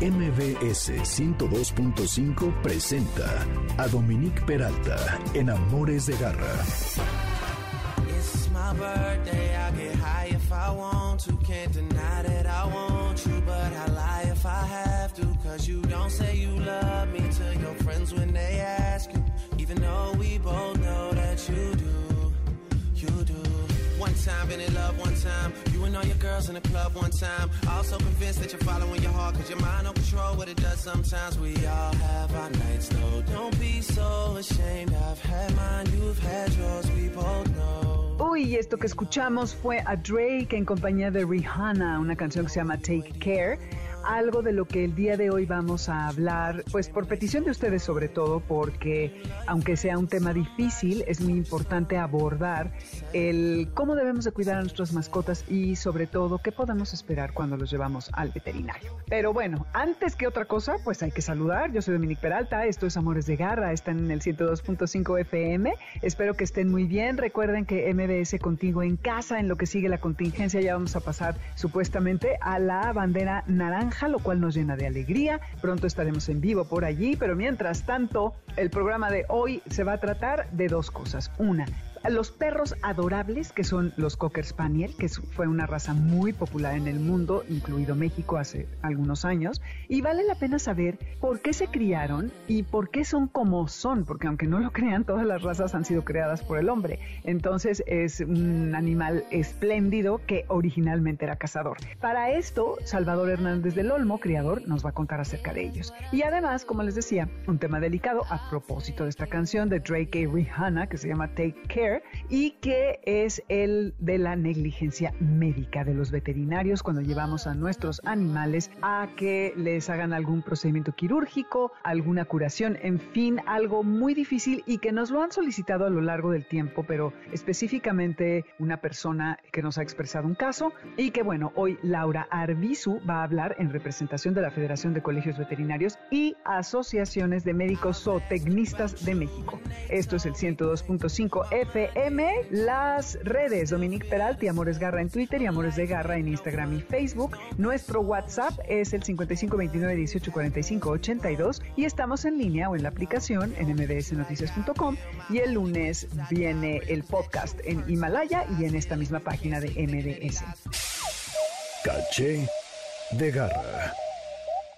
MBS 102.5 presenta a Dominique Peralta en Amores de Garra. It's my birthday, I get high if I want to. Can't deny that I want you, but I lie if I have to. Cause you don't say you love me to your friends when they ask you. Even though we both know that you do, time, been in love one time. You and all your girls in the club one time. Also convinced that you're following your heart, cause your mind don't control what it does sometimes. We all have our nights, though. Don't be so ashamed. I've had mine, you've had yours, we both know. Uy, esto que escuchamos fue a Drake en compañía de Rihanna, una canción que se llama Take Care. Algo de lo que el día de hoy vamos a hablar, pues por petición de ustedes sobre todo, porque aunque sea un tema difícil, es muy importante abordar el cómo debemos de cuidar a nuestras mascotas y sobre todo qué podemos esperar cuando los llevamos al veterinario. Pero bueno, antes que otra cosa, pues hay que saludar. Yo soy Dominique Peralta, esto es Amores de Garra, están en el 102.5 FM. Espero que estén muy bien. Recuerden que MBS contigo en casa, en lo que sigue la contingencia, ya vamos a pasar supuestamente a la bandera naranja, lo cual nos llena de alegría. Pronto estaremos en vivo por allí, pero mientras tanto, el programa de hoy se va a tratar de dos cosas. Una, los perros adorables, que son los Cocker Spaniel, que fue una raza muy popular en el mundo, incluido México hace algunos años, y vale la pena saber por qué se criaron y por qué son como son, porque aunque no lo crean, todas las razas han sido creadas por el hombre. Entonces es un animal espléndido que originalmente era cazador. Para esto, Salvador Hernández del Olmo, criador, nos va a contar acerca de ellos. Y además, como les decía, un tema delicado a propósito de esta canción de Drake y Rihanna, que se llama Take Care, y que es el de la negligencia médica de los veterinarios cuando llevamos a nuestros animales a que les hagan algún procedimiento quirúrgico, alguna curación, en fin, algo muy difícil y que nos lo han solicitado a lo largo del tiempo, pero específicamente una persona que nos ha expresado un caso y que bueno, hoy Laura Arbizu va a hablar en representación de la Federación de Colegios Veterinarios y Asociaciones de Médicos Zootecnistas de México. Esto es el 102.5 FM, las redes Dominique Peralta y Amores Garra en Twitter y Amores de Garra en Instagram y Facebook. Nuestro WhatsApp es el 5529 18 45 82 y estamos en línea o en la aplicación en mbsnoticias.com y el lunes viene el podcast en Himalaya y en esta misma página de MBS. Caché de Garra.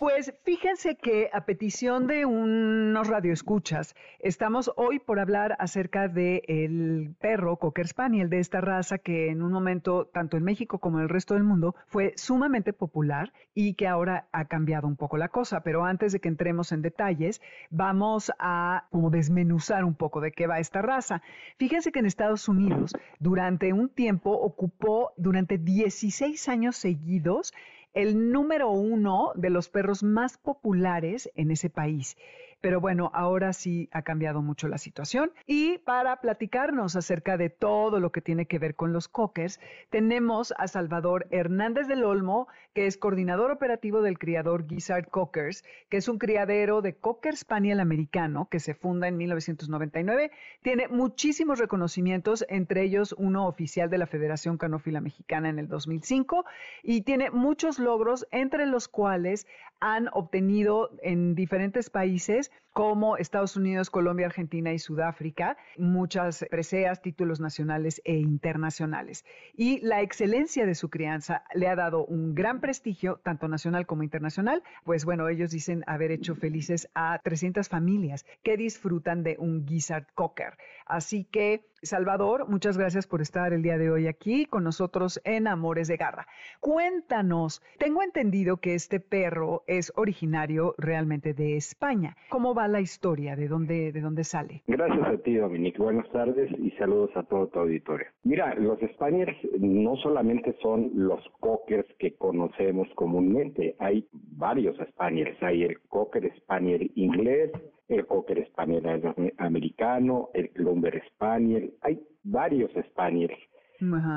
Pues fíjense que a petición de unos radioescuchas, estamos hoy por hablar acerca del el perro Cocker Spaniel de esta raza que en un momento, tanto en México como en el resto del mundo, fue sumamente popular y que ahora ha cambiado un poco la cosa. Pero antes de que entremos en detalles, vamos a como desmenuzar un poco de qué va esta raza. Fíjense que en Estados Unidos, durante un tiempo, ocupó durante 16 años seguidos el número uno de los perros más populares en ese país. Pero bueno, ahora sí ha cambiado mucho la situación. Y para platicarnos acerca de todo lo que tiene que ver con los cockers, tenemos a Salvador Hernández del Olmo, que es coordinador operativo del criador Gizzard Cockers, que es un criadero de Cocker Spaniel americano que se funda en 1999. Tiene muchísimos reconocimientos, entre ellos uno oficial de la Federación Canófila Mexicana en el 2005, y tiene muchos logros, entre los cuales han obtenido en diferentes países como Estados Unidos, Colombia, Argentina y Sudáfrica, muchas preseas, títulos nacionales e internacionales. Y la excelencia de su crianza le ha dado un gran prestigio, tanto nacional como internacional. Pues bueno, ellos dicen haber hecho felices a 300 familias que disfrutan de un Gizzard Cocker. Así que, Salvador, muchas gracias por estar el día de hoy aquí con nosotros en Amores de Garra. Cuéntanos, tengo entendido que este perro es originario realmente de España. ¿Cómo va la historia? ¿De dónde, de dónde sale? Gracias a ti, Dominique. Buenas tardes y saludos a todo tu auditorio. Mira, los Spaniels no solamente son los cockers que conocemos comúnmente, hay varios Spaniels. Hay el cocker Spaniel inglés, el cocker Spaniel americano, el Clumber Spaniel. Hay varios Spaniels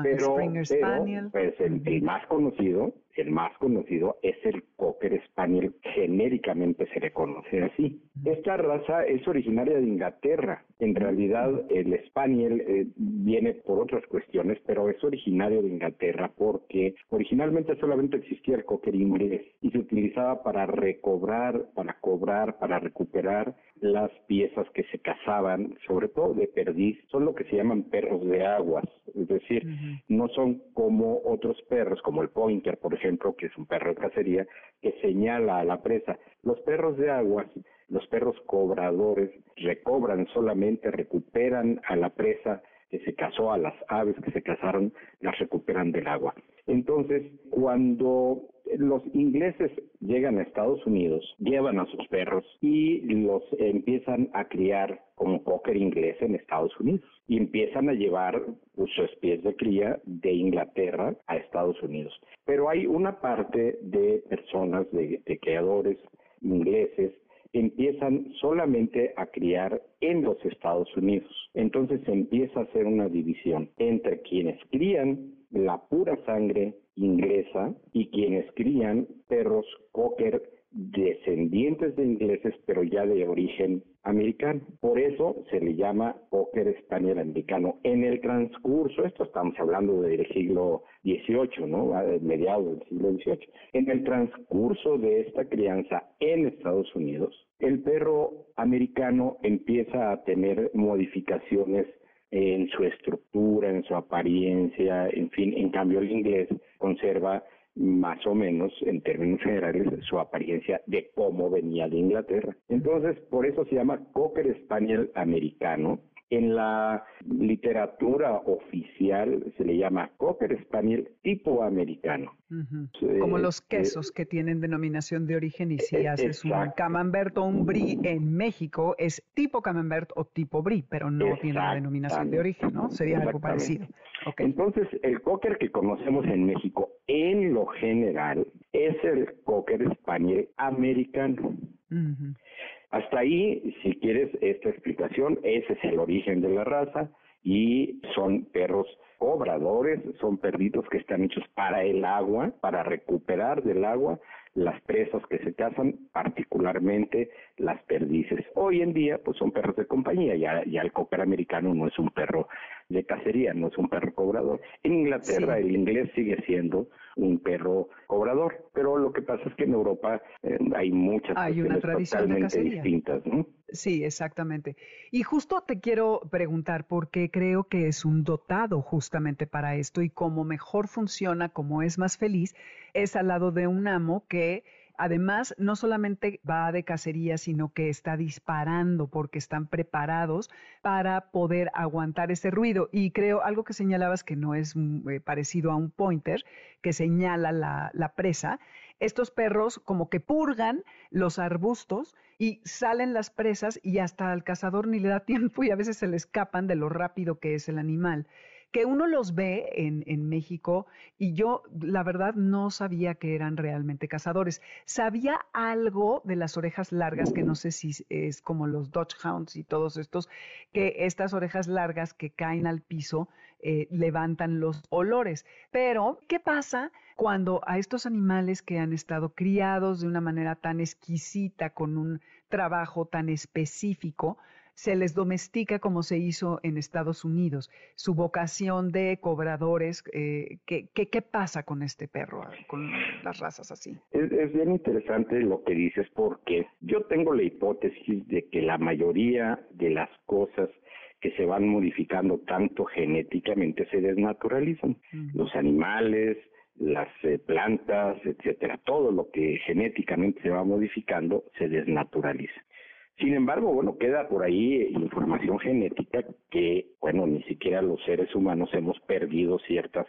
pero, Springer Spaniel. pues el, más conocido, el más conocido es el Cocker Spaniel, genéricamente se le conoce así. Esta raza es originaria de Inglaterra. En realidad el Spaniel eh, viene por otras cuestiones, pero es originario de Inglaterra porque originalmente solamente existía el Cocker inglés y se utilizaba para recobrar, para cobrar, para recuperar las piezas que se cazaban, sobre todo de perdiz, son lo que se llaman perros de aguas, es decir, no son como otros perros, como el pointer, por ejemplo, que es un perro de cacería, que señala a la presa. Los perros de aguas, los perros cobradores, recobran solamente, recuperan a la presa que se cazó, a las aves que se cazaron, las recuperan del agua. Entonces, cuando los ingleses llegan a Estados Unidos, llevan a sus perros y los empiezan a criar como póker inglés en Estados Unidos y empiezan a llevar sus pies de cría de Inglaterra a Estados Unidos. Pero hay una parte de personas, de, de creadores ingleses, empiezan solamente a criar en los Estados Unidos. Entonces empieza a hacer una división entre quienes crían la pura sangre inglesa y quienes crían perros cocker descendientes de ingleses, pero ya de origen americano. Por eso se le llama Cocker español americano. En el transcurso, esto estamos hablando del siglo XVIII, ¿no? mediados del siglo XVIII. En el transcurso de esta crianza en Estados Unidos, el perro americano empieza a tener modificaciones en su estructura, en su apariencia, en fin, en cambio el inglés conserva más o menos, en términos generales, su apariencia de cómo venía de Inglaterra. Entonces, por eso se llama Cocker Spaniel americano, en la literatura oficial se le llama Cocker Spaniel tipo americano. Como los quesos que tienen denominación de origen y si haces un camembert o un brie en México es tipo camembert o tipo brie, pero no tiene la denominación de origen, ¿no? Sería algo parecido. Entonces, el cocker que conocemos en México en lo general es el cocker Spaniel americano. Hasta ahí, si quieres esta explicación, ese es el origen de la raza y son perros cobradores, son perritos que están hechos para el agua, para recuperar del agua las presas que se cazan, particularmente las perdices. Hoy en día, pues son perros de compañía, ya, ya el cocker americano no es un perro de cacería, no es un perro cobrador. En Inglaterra el inglés sigue siendo un perro cobrador, pero lo que pasa es que en Europa eh, hay muchas hay una tradición totalmente distintas, ¿no? Sí, exactamente. Y justo te quiero preguntar porque creo que es un dotado justamente para esto y cómo mejor funciona, cómo es más feliz, es al lado de un amo que Además, no solamente va de cacería, sino que está disparando porque están preparados para poder aguantar ese ruido. Y creo algo que señalabas que no es mm, eh, parecido a un pointer, que señala la, la presa. Estos perros como que purgan los arbustos y salen las presas y hasta al cazador ni le da tiempo y a veces se le escapan de lo rápido que es el animal que uno los ve en, en, México y yo la verdad no sabía que eran realmente cazadores. Sabía algo de las orejas largas, que no sé si es como los Dutch Hounds y todos estos, que estas orejas largas que caen al piso eh, levantan los olores. Pero, ¿qué pasa cuando a estos animales que han estado criados de una manera tan exquisita, con un trabajo tan específico, se les domestica como se hizo en Estados Unidos. Su vocación de cobradores, eh, ¿qué, qué, pasa con este perro, con las razas así? Es, es, bien interesante lo que dices porque yo tengo la hipótesis de que la mayoría de las cosas que se van modificando tanto genéticamente se desnaturalizan. Los animales, las eh, plantas, etcétera, todo lo que genéticamente se va modificando se desnaturaliza. Sin embargo, bueno, queda por ahí información genética que, bueno, ni siquiera los seres humanos hemos perdido ciertas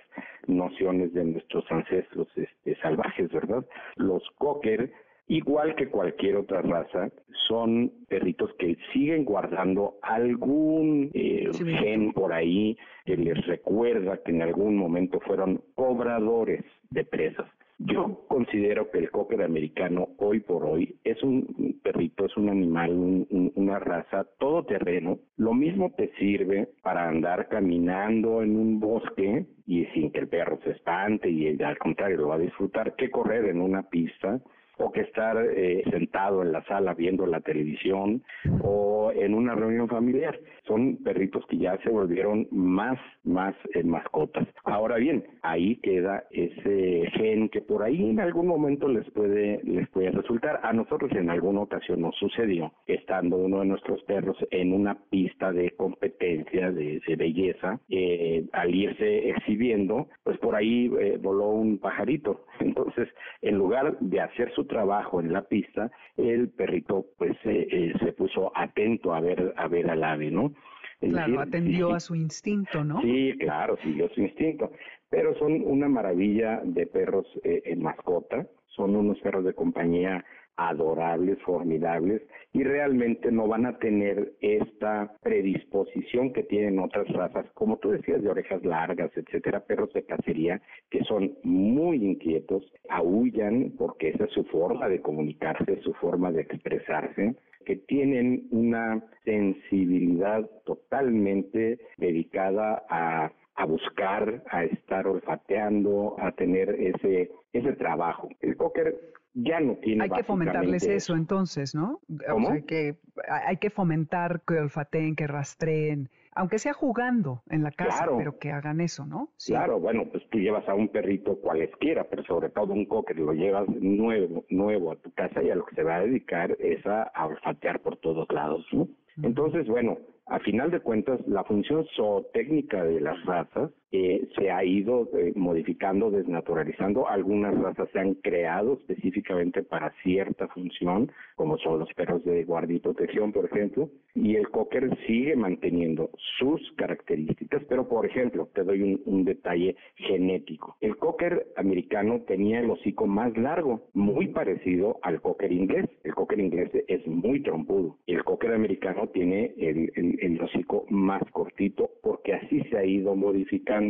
nociones de nuestros ancestros este, salvajes, ¿verdad? Los cocker, igual que cualquier otra raza, son perritos que siguen guardando algún eh, gen por ahí que les recuerda que en algún momento fueron cobradores de presas. Yo considero que el cocker americano hoy por hoy es un perrito, es un animal, una raza todoterreno. Lo mismo te sirve para andar caminando en un bosque y sin que el perro se espante y al contrario lo va a disfrutar que correr en una pista o que estar eh, sentado en la sala viendo la televisión o en una reunión familiar. Son perritos que ya se volvieron más, más eh, mascotas. Ahora bien, ahí queda ese gen que por ahí en algún momento les puede, les puede resultar. A nosotros en alguna ocasión nos sucedió, estando uno de nuestros perros en una pista de competencia de, belleza, eh, al irse exhibiendo, pues por ahí voló un pajarito. Entonces, en lugar de hacer su trabajo en la pista, el perrito pues eh, se puso atento a ver a ver al ave, ¿no? claro, atendió a su instinto, ¿no? Sí, claro, siguió su instinto. Pero son una maravilla de perros eh, en mascota, son unos perros de compañía adorables, formidables, y realmente no van a tener esta predisposición que tienen otras razas, como tú decías, de orejas largas, etcétera, perros de cacería, que son muy inquietos, aullan porque esa es su forma de comunicarse, su forma de expresarse, que tienen una sensibilidad totalmente dedicada a a buscar, a estar olfateando, a tener ese ese trabajo. El cocker ya no tiene. Hay que fomentarles eso, entonces, ¿no? ¿Cómo? hay, que, hay que fomentar que olfateen, que rastreen, aunque sea jugando en la casa, pero que hagan eso, ¿no? Claro, bueno, pues tú llevas a un perrito cualesquiera, pero sobre todo un cocker, lo llevas nuevo, nuevo a tu casa y a lo que se va a dedicar es a, olfatear por todos lados, ¿no? Entonces, bueno, a final de cuentas, la función zootécnica de las razas eh, se ha ido eh, modificando, desnaturalizando. Algunas razas se han creado específicamente para cierta función, como son los perros de guardia y protección, por ejemplo, y el cocker sigue manteniendo sus características, pero por ejemplo, te doy un, detalle genético. El cocker americano tenía el hocico más largo, muy parecido al cocker inglés. El cocker inglés es muy trompudo. El cocker americano tiene el hocico más cortito porque así se ha ido modificando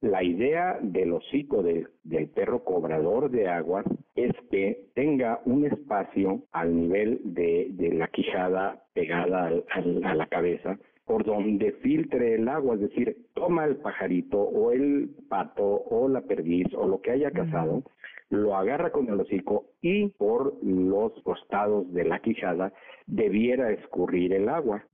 la idea del hocico del perro cobrador de agua es que tenga un espacio al nivel de, la quijada pegada a la cabeza por donde filtre el agua, es decir, toma el pajarito o el pato o la perdiz o lo que haya cazado, lo agarra con el hocico y por los costados de la quijada debiera escurrir el agua.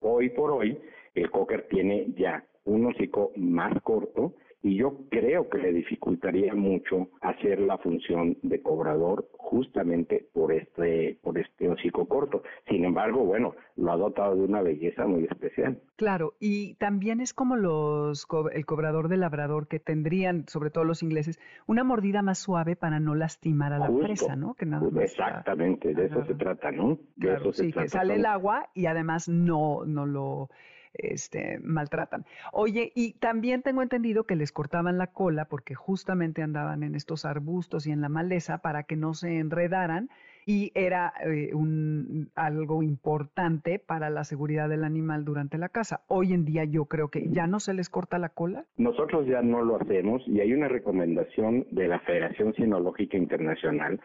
Hoy por hoy, el cocker tiene ya un hocico más corto y yo creo que le dificultaría mucho hacer la función de cobrador justamente por este por este hocico corto. Sin embargo, bueno, lo ha dotado de una belleza muy especial. Claro, y también es como los el cobrador de labrador que tendrían, sobre todo los ingleses, una mordida más suave para no lastimar a la presa, ¿no? Que nada Exactamente, de eso se trata, ¿no? De eso se sí, que sale el agua y además no no lo este, maltratan. Oye, y también tengo entendido que les cortaban la cola porque justamente andaban en estos arbustos y en la maleza para que no se enredaran y era eh, un, algo importante para la seguridad del animal durante la caza. Hoy en día yo creo que ya no se les corta la cola. Nosotros ya no lo hacemos y hay una recomendación de la Federación Cinológica Internacional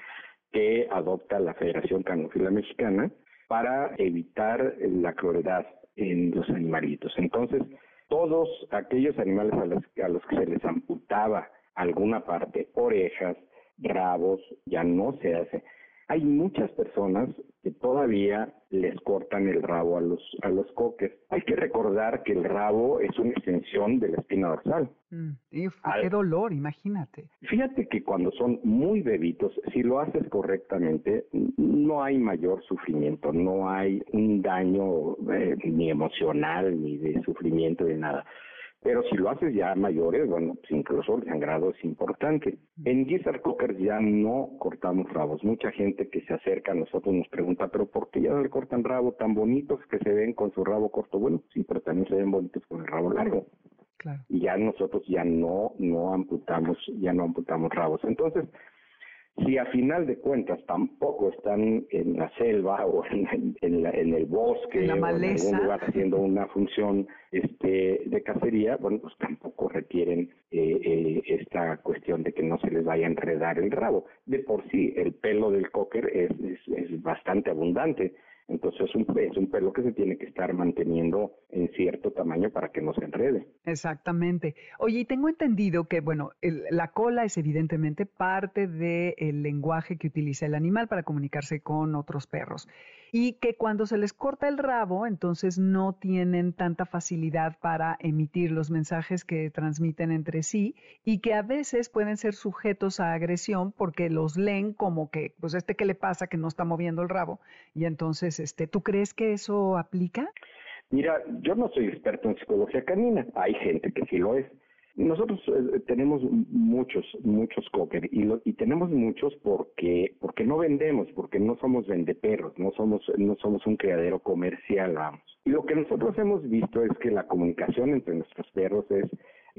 que adopta la Federación Canófila Mexicana para evitar la crueldad en los animalitos. Entonces, todos aquellos animales a los, a los que se les amputaba alguna parte, orejas, rabos, ya no se hace hay muchas personas que todavía les cortan el rabo a los a los coques. Hay que recordar que el rabo es una extensión de la espina dorsal. Mm, qué dolor, imagínate. Fíjate que cuando son muy bebitos, si lo haces correctamente, no hay mayor sufrimiento, no hay un daño eh, ni emocional ni de sufrimiento de nada. Pero si lo haces ya mayores, bueno, pues incluso el sangrado es importante. En Gizzard Cocker ya no cortamos rabos. Mucha gente que se acerca a nosotros nos pregunta, pero ¿por qué ya no le cortan rabo tan bonitos que se ven con su rabo corto? Bueno, sí, pero también se ven bonitos con el rabo largo. Y ya nosotros ya no, no amputamos, ya no amputamos rabos. Entonces, si a final de cuentas tampoco están en la selva o en, el bosque en o en algún lugar haciendo una función este, de cacería, bueno, pues tampoco requieren eh, eh, esta cuestión de que no se les vaya a enredar el rabo. De por sí, el pelo del cocker es, es bastante abundante entonces es un, es un pelo que se tiene que estar manteniendo en cierto tamaño para que no se enrede. Exactamente. Oye, y tengo entendido que, bueno, la cola es evidentemente parte del lenguaje que utiliza el animal para comunicarse con otros perros y que cuando se les corta el rabo, entonces no tienen tanta facilidad para emitir los mensajes que transmiten entre sí y que a veces pueden ser sujetos a agresión porque los leen como que, pues este que le pasa que no está moviendo el rabo y entonces, este, ¿tú crees que eso aplica? Mira, yo no soy experto en psicología canina, hay gente que sí lo es. Nosotros eh, tenemos muchos, muchos cocker y, y tenemos muchos porque porque no vendemos, porque no somos vendeperros, no somos no somos un criadero comercial, vamos. Y lo que nosotros hemos visto es que la comunicación entre nuestros perros es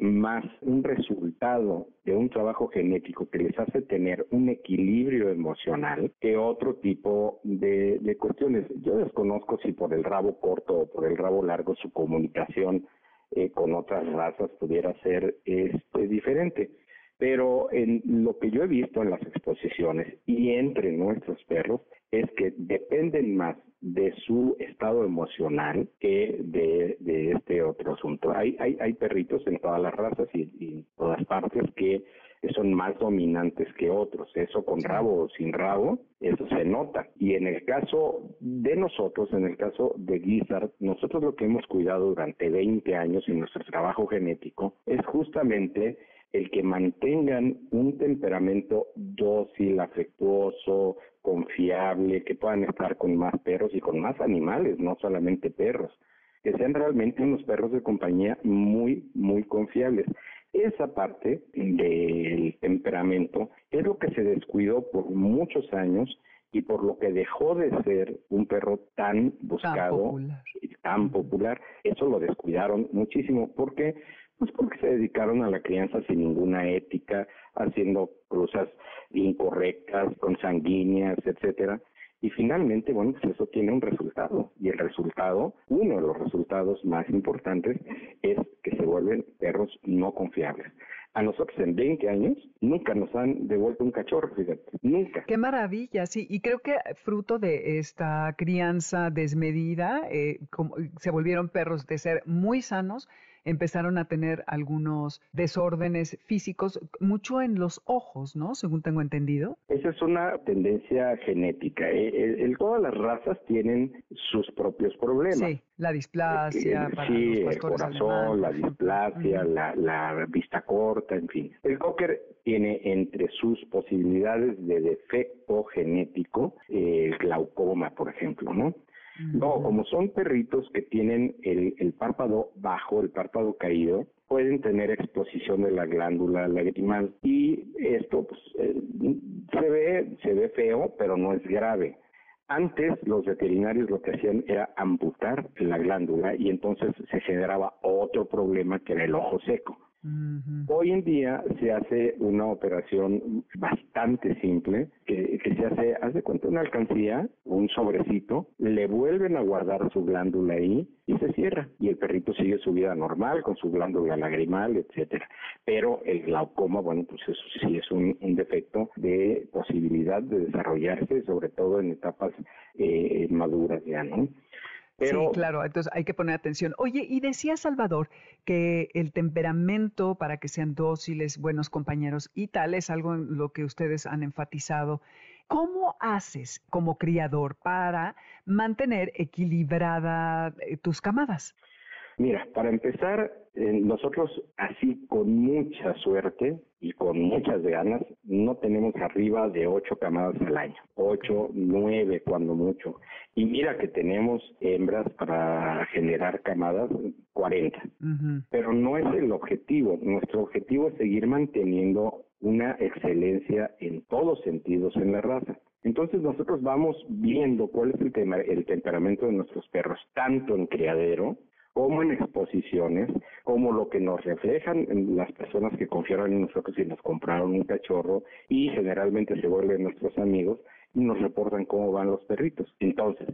más un resultado de un trabajo genético que les hace tener un equilibrio emocional que otro tipo de, cuestiones. Yo desconozco si por el rabo corto o por el rabo largo su comunicación eh, con otras razas pudiera ser este, diferente. Pero en lo que yo he visto en las exposiciones y entre nuestros perros es que dependen más de su estado emocional que de, este otro asunto. Hay, hay, hay perritos en todas las razas y, y en todas partes que son más dominantes que otros. Eso con rabo o sin rabo, eso se nota. Y en el caso de nosotros, en el caso de Gizzard, nosotros lo que hemos cuidado durante 20 años en nuestro trabajo genético es justamente el que mantengan un temperamento dócil, afectuoso, confiable, que puedan estar con más perros y con más animales, no solamente perros, que sean realmente unos perros de compañía muy, muy confiables. Esa parte del temperamento es lo que se descuidó por muchos años y por lo que dejó de ser un perro tan buscado y tan popular, eso lo descuidaron muchísimo. ¿Por qué? Pues porque se dedicaron a la crianza sin ninguna ética, haciendo cruzas incorrectas, consanguíneas, etcétera. Y finalmente, bueno, pues eso tiene un resultado. Y el resultado, uno de los resultados más importantes, es que se vuelven perros no confiables. A nosotros en 20 años nunca nos han devuelto un cachorro, fíjate, nunca. Qué maravilla, sí. Y creo que fruto de esta crianza desmedida, eh, como, se volvieron perros de ser muy sanos empezaron a tener algunos desórdenes físicos, mucho en los ojos, ¿no? Según tengo entendido. Esa es una tendencia genética. ¿eh? El, todas las razas tienen sus propios problemas. Sí, la displasia. Eh, sí, el corazón, la displasia, la, vista corta, en fin. El cocker tiene entre sus posibilidades de defecto genético el glaucoma, por ejemplo, ¿no? No, como son perritos que tienen el, párpado bajo, el párpado caído, pueden tener exposición de la glándula lagrimal y esto pues, eh, se ve se ve feo, pero no es grave. Antes los veterinarios lo que hacían era amputar la glándula y entonces se generaba otro problema que era el ojo seco. Hoy en día se hace una operación bastante simple, que, se hace, hace cuenta una alcancía, un sobrecito, le vuelven a guardar su glándula ahí y se cierra. Y el perrito sigue su vida normal con su glándula lagrimal, etcétera. Pero el glaucoma, bueno, pues eso sí es un, defecto de posibilidad de desarrollarse, sobre todo en etapas eh, maduras ya, ¿no? Sí, claro, entonces hay que poner atención. Oye, y decía Salvador que el temperamento para que sean dóciles, buenos compañeros y tal es algo en lo que ustedes han enfatizado. ¿Cómo haces como criador para mantener equilibrada eh, tus camadas? Mira, para empezar, eh, nosotros así con mucha suerte y con muchas ganas, no tenemos arriba de ocho camadas al año, ocho, nueve cuando mucho. Y mira que tenemos hembras para generar camadas 40, pero no es el objetivo. Nuestro objetivo es seguir manteniendo una excelencia en todos sentidos en la raza. Entonces nosotros vamos viendo cuál es el, tema, el temperamento de nuestros perros, tanto en criadero como en exposiciones, como lo que nos reflejan las personas que confiaron en nosotros y nos compraron un cachorro y generalmente se vuelven nuestros amigos y nos reportan cómo van los perritos. Entonces,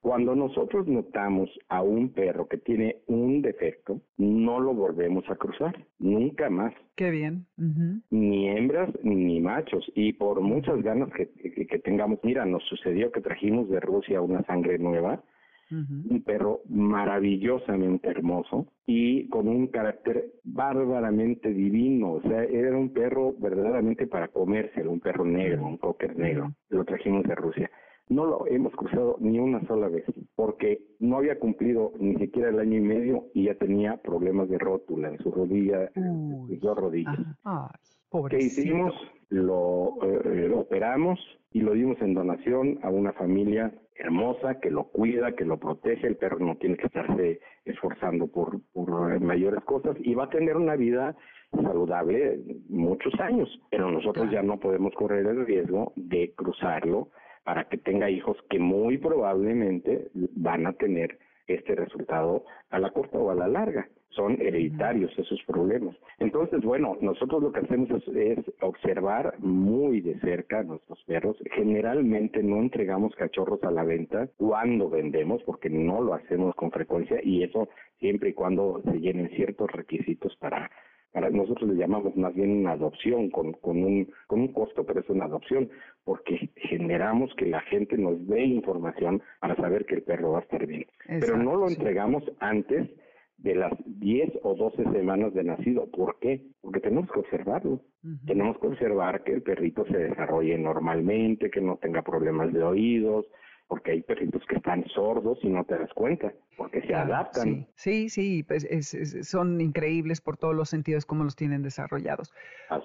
cuando nosotros notamos a un perro que tiene un defecto, no lo volvemos a cruzar, nunca más. Qué bien. Ni hembras ni machos. Y por muchas ganas que, tengamos, mira, nos sucedió que trajimos de Rusia una sangre nueva, un perro maravillosamente hermoso y con un carácter bárbaramente divino. O sea, era un perro verdaderamente para comérselo, un perro negro, un cocker negro. Lo trajimos de Rusia no lo hemos cruzado ni una sola vez, porque no había cumplido ni siquiera el año y medio y ya tenía problemas de rótula en su rodilla, en dos rodillas. ¿Qué hicimos? Lo, eh, lo operamos y lo dimos en donación a una familia hermosa que lo cuida, que lo protege, el perro no tiene que estarse esforzando por, por mayores cosas y va a tener una vida saludable muchos años, pero nosotros ya no podemos correr el riesgo de cruzarlo para que tenga hijos que muy probablemente van a tener este resultado a la corta o a la larga. Son hereditarios esos problemas. Entonces, bueno, nosotros lo que hacemos es, observar muy de cerca a nuestros perros. Generalmente no entregamos cachorros a la venta cuando vendemos, porque no lo hacemos con frecuencia y eso siempre y cuando se llenen ciertos requisitos para para nosotros le llamamos más bien una adopción con, con, un, con un costo, pero es una adopción, porque generamos que la gente nos dé información para saber que el perro va a estar bien. pero no lo entregamos antes de las 10 o 12 semanas de nacido. ¿Por qué? Porque tenemos que observarlo. Tenemos que observar que el perrito se desarrolle normalmente, que no tenga problemas de oídos, porque hay perritos que están sordos y no te das cuenta, porque se adaptan. Sí, sí, pues son increíbles por todos los sentidos como los tienen desarrollados.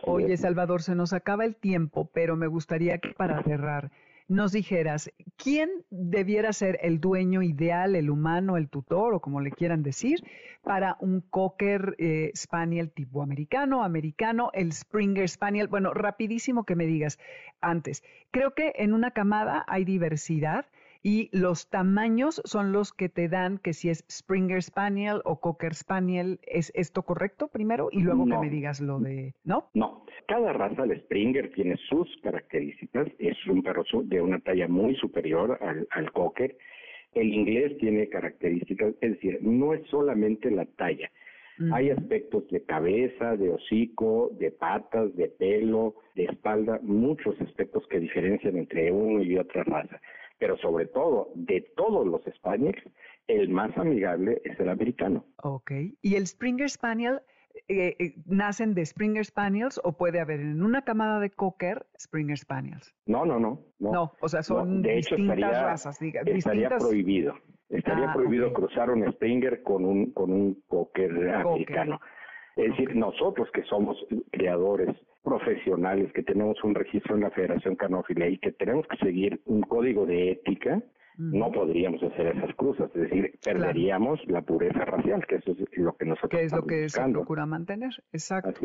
Oye, Salvador, se nos acaba el tiempo, pero me gustaría que para cerrar nos dijeras, ¿quién debiera ser el dueño ideal, el humano, el tutor o como le quieran decir, para un Cocker eh, Spaniel tipo americano, americano, el Springer Spaniel? Bueno, rapidísimo que me digas antes. Creo que en una camada hay diversidad y los tamaños son los que te dan que si es Springer Spaniel o Cocker Spaniel, ¿es esto correcto primero? Y luego que me digas lo de, ¿no? No, cada raza de Springer tiene sus características, es un perro de una talla muy superior al, al Cocker. El inglés tiene características, es decir, no es solamente la talla, hay aspectos de cabeza, de hocico, de patas, de pelo, de espalda, muchos aspectos que diferencian entre uno y otra raza pero sobre todo de todos los Spaniels, el más amigable es el americano. Ok. ¿Y el Springer Spaniel eh, eh, nacen de Springer Spaniels o puede haber en una camada de Cocker Springer Spaniels? No, no, no. No, o sea, son de hecho, distintas estaría, razas. estaría prohibido. Estaría ah, prohibido cruzar un Springer con un, con un Cocker americano. Es decir, nosotros que somos creadores profesionales, que tenemos un registro en la Federación Canófila y que tenemos que seguir un código de ética, no podríamos hacer esas cruzas, es decir, perderíamos la pureza racial, que eso es lo que nosotros Que es lo que se procura mantener, exacto.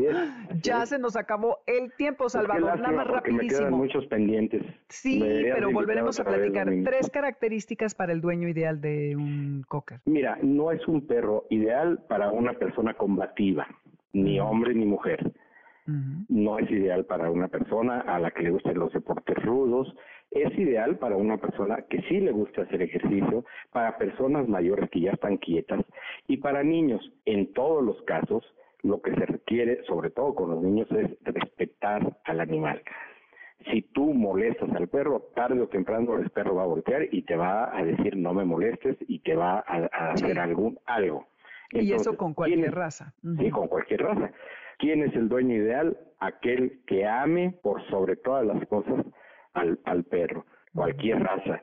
ya se nos acabó el tiempo, Salvador, nada más rapidísimo. Me quedan muchos pendientes. Sí, pero volveremos a platicar. Tres características para el dueño ideal de un cocker. Mira, no es un perro ideal para una persona combativa, ni hombre ni mujer no es ideal para una persona a la que le gusten los deportes rudos, es ideal para una persona que sí le gusta hacer ejercicio, para personas mayores que ya están quietas y para niños. En todos los casos, lo que se requiere, sobre todo con los niños, es respetar al animal. Si tú molestas al perro, tarde o temprano el perro va a voltear y te va a decir no me molestes y te va a, hacer algún algo. y eso con cualquier raza. Sí, con cualquier raza. ¿Quién es el dueño ideal? Aquel que ame por sobre todas las cosas al, al perro, cualquier raza.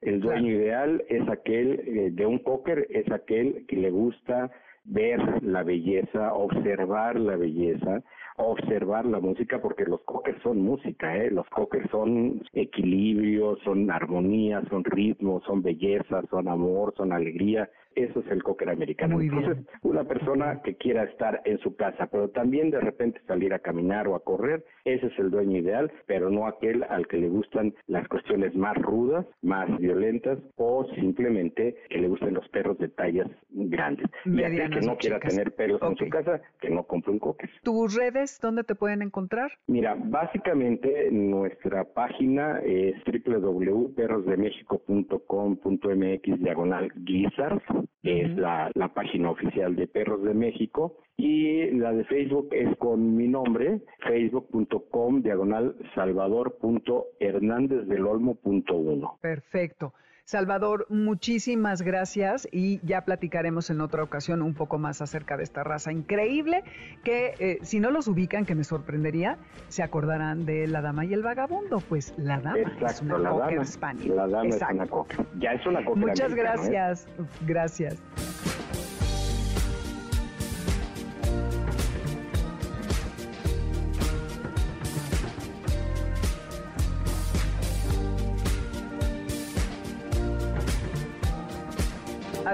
El dueño ideal es aquel eh, de un cocker, es aquel que le gusta ver la belleza, observar la belleza, observar la música porque los cockers son música, ¿eh? Los cockers son equilibrio, son armonía, son ritmo, son belleza, son amor, son alegría. Eso es el cocker americano. Entonces, una persona que quiera estar en su casa, pero también de repente salir a caminar o a correr, ese es el dueño ideal, pero no aquel al que le gustan las cuestiones más rudas, más violentas o simplemente que le gusten los perros de tallas grandes. Y aquel que no quiera tener perros en su casa, que no compre un cocker. ¿Tus redes dónde te pueden encontrar? Mira, básicamente nuestra página es www.perrosdemexico.com.mx diagonal Guizars es la, la página oficial de Perros de México, y la de Facebook es con mi nombre, facebook.com diagonal salvador.hernándezdelolmo.1. Perfecto. Salvador, muchísimas gracias y ya platicaremos en otra ocasión un poco más acerca de esta raza increíble que eh, si no los ubican, que me sorprendería, se acordarán de La Dama y el Vagabundo. Pues La Dama es una la cocker dama, La Dama es una cocker. Ya es una cocker Muchas ¿eh? gracias. Gracias.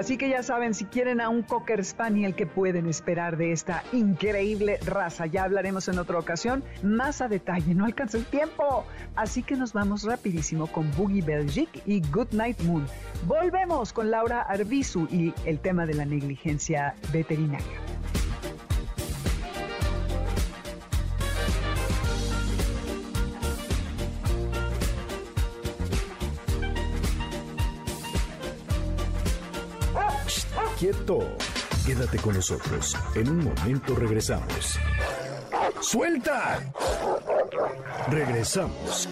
Así que ya saben, si quieren a un Cocker Spaniel, ¿qué pueden esperar de esta increíble raza? Ya hablaremos en otra ocasión más a detalle, no alcanza el tiempo. Así que nos vamos rapidísimo con Boogie Belgique y Good Night Moon. Volvemos con Laura Arbizu y el tema de la negligencia veterinaria. Quieto. Quédate con nosotros. En un momento regresamos. ¡Suelta! Regresamos.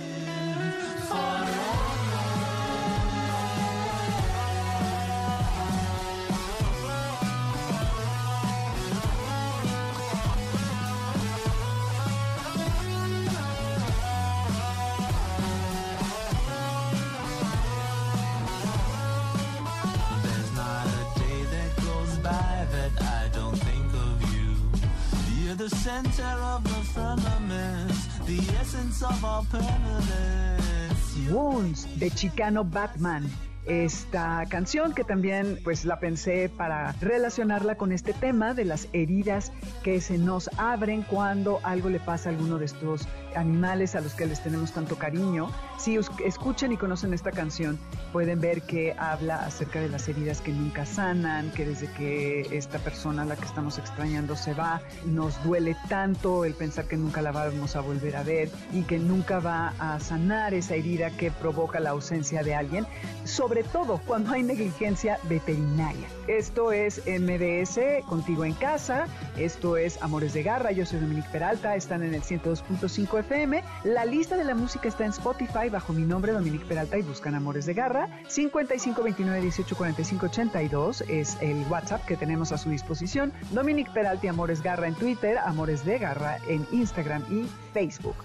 Center of the firmament, the essence of our permanence. Wounds de Chicano Batman. Esta canción que también pues la pensé para relacionarla con este tema de las heridas que se nos abren cuando algo le pasa a alguno de estos animales a los que les tenemos tanto cariño. Si escuchan y conocen esta canción, pueden ver que habla acerca de las heridas que nunca sanan, que desde que esta persona a la que estamos extrañando se va, nos duele tanto el pensar que nunca la vamos a volver a ver y que nunca va a sanar esa herida que provoca la ausencia de alguien, sobre todo cuando hay negligencia veterinaria. Esto es MDS, contigo en casa, esto es Amores de Garra, yo soy Dominique Peralta, están en el 102.5 FM, la lista de la música está en Spotify bajo mi nombre Dominique Peralta y buscan Amores de Garra, 55 29 18 45 82 es el WhatsApp que tenemos a su disposición, Dominique Peralta y Amores Garra en Twitter, Amores de Garra en Instagram y Facebook.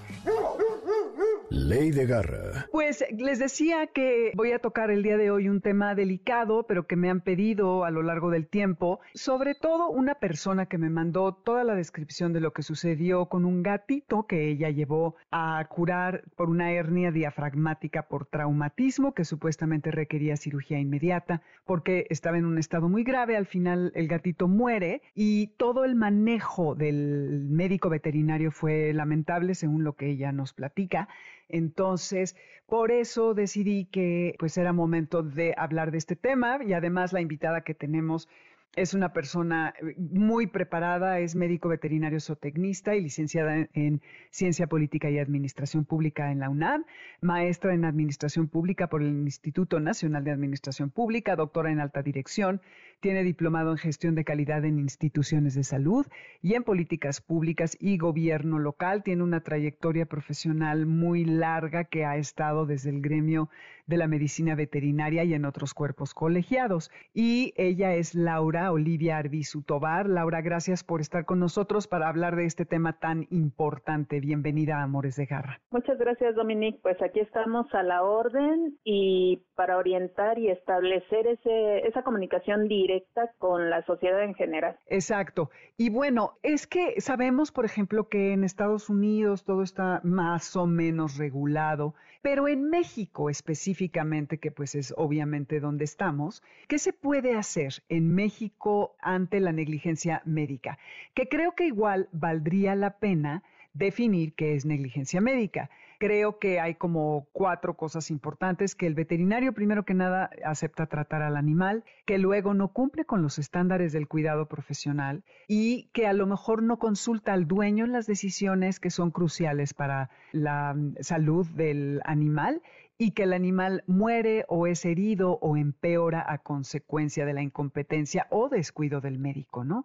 Ley de Garra. Pues les decía que voy a tocar el día de hoy un tema delicado, pero que me han pedido a lo largo del tiempo, sobre todo una persona que me mandó toda la descripción de lo que sucedió con un gatito que ella llevó a curar por una hernia diafragmática por traumatismo que supuestamente requería cirugía inmediata porque estaba en un estado muy grave, al final el gatito muere y todo el manejo del médico veterinario fue lamentable según lo que ella nos platica. Entonces, por eso decidí que pues era momento de hablar de este tema y además la invitada que tenemos es una persona eh, muy preparada, es médico veterinario zootecnista y licenciada en, en, Ciencia Política y Administración Pública en la UNAM, maestra en Administración Pública por el Instituto Nacional de Administración Pública, doctora en Alta Dirección, tiene diplomado en Gestión de Calidad en Instituciones de Salud y en Políticas Públicas y Gobierno Local. Tiene una trayectoria profesional muy larga que ha estado desde el gremio de la medicina veterinaria y en otros cuerpos colegiados. Y ella es Laura Olivia Arbizu Tobar. Laura, gracias por estar con nosotros para hablar de este tema tan importante. Bienvenida a Amores de Garra. Muchas gracias, Dominique. Pues aquí estamos a la orden y para orientar y establecer ese, esa comunicación directa con la sociedad en general. Exacto. Y bueno, es que sabemos, por ejemplo, que en Estados Unidos todo está más o menos regulado, pero en México específicamente, que pues es obviamente donde estamos, ¿qué se puede hacer en México ante la negligencia médica? Que creo que igual valdría la pena definir qué es negligencia médica. Creo que hay como cuatro cosas importantes, que el veterinario primero que nada acepta tratar al animal, que luego no cumple con los estándares del cuidado profesional y que a lo mejor no consulta al dueño en las decisiones que son cruciales para la mm, salud del animal y que el animal muere o es herido o empeora a consecuencia de la incompetencia o descuido del médico, ¿no?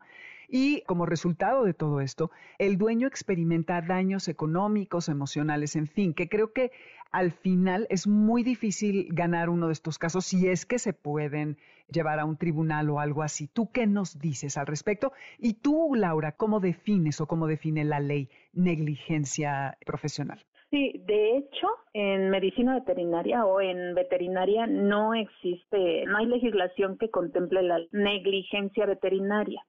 Y como resultado de todo esto, el dueño experimenta daños económicos, emocionales, en fin, que creo que al final es muy difícil ganar uno de estos casos si es que se pueden llevar a un tribunal o algo así. ¿Tú qué nos dices al respecto? Y tú, Laura, ¿cómo defines o cómo define la ley negligencia profesional? Sí, de hecho, en medicina veterinaria o en veterinaria no existe, no hay legislación que contemple la negligencia veterinaria.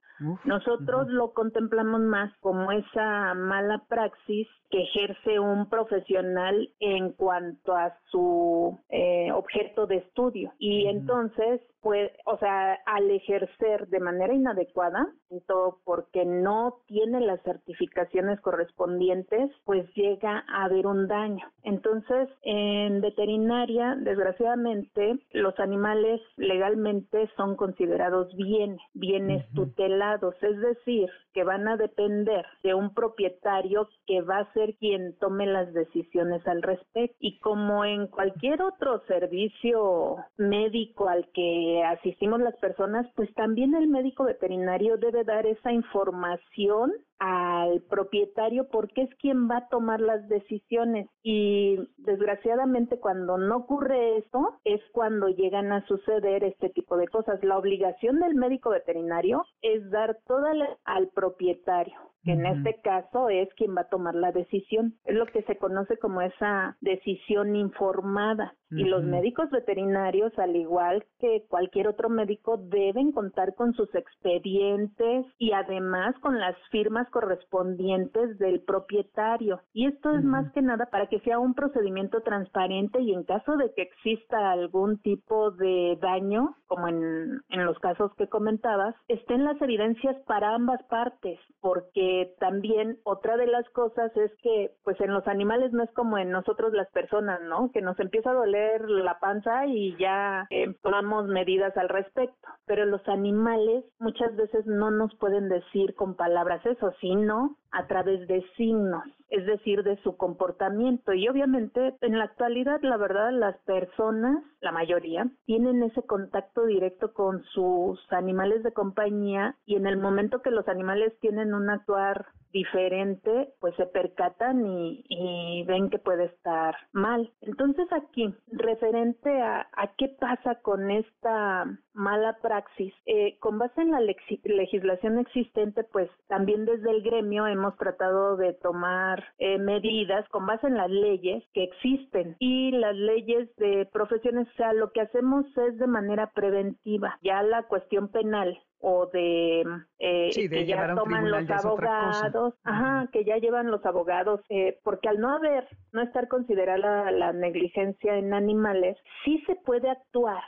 Nosotros lo contemplamos más como esa mala praxis que ejerce un profesional en cuanto a su eh, objeto de estudio. Y entonces, pues, o sea, al ejercer de manera inadecuada, todo porque no tiene las certificaciones correspondientes, pues llega a haber un daño. Entonces, en veterinaria, desgraciadamente, los animales legalmente son considerados bienes, bienes tutelados, es decir, que van a depender de un propietario que va a ser quien tome las decisiones al respecto. Y como en cualquier otro servicio médico al que asistimos las personas, pues también el médico veterinario debe dar esa información al propietario porque es quien va a tomar las decisiones y desgraciadamente cuando no ocurre eso es cuando llegan a suceder este tipo de cosas. La obligación del médico veterinario es dar toda la, al propietario que en este caso es quien va a tomar la decisión. Es lo que se conoce como esa decisión informada. Y los médicos veterinarios, al igual que cualquier otro médico, deben contar con sus expedientes y además con las firmas correspondientes del propietario. Y esto es más que nada para que sea un procedimiento transparente y en caso de que exista algún tipo de daño, como en, en los casos que comentabas, estén las evidencias para ambas partes, porque también otra de las cosas es que pues en los animales no es como en nosotros las personas, ¿no? Que nos empieza a doler la panza y ya eh, tomamos medidas al respecto. Pero los animales muchas veces no nos pueden decir con palabras eso, sino a través de signos, es decir, de su comportamiento. Y obviamente en la actualidad, la verdad, las personas, la mayoría, tienen ese contacto directo con sus animales de compañía y en el momento que los animales tienen un actuar diferente, pues se percatan y, ven que puede estar mal. Entonces aquí, referente a, qué pasa con esta mala praxis, eh, con base en la legislación existente, pues también desde el gremio hemos tratado de tomar eh, medidas con base en las leyes que existen y las leyes de profesiones, o sea, lo que hacemos es de manera preventiva. Ya la cuestión penal o de, eh, que ya toman los abogados, ajá, que ya llevan los abogados, eh, porque al no haber, no estar considerada la negligencia en animales, sí se puede actuar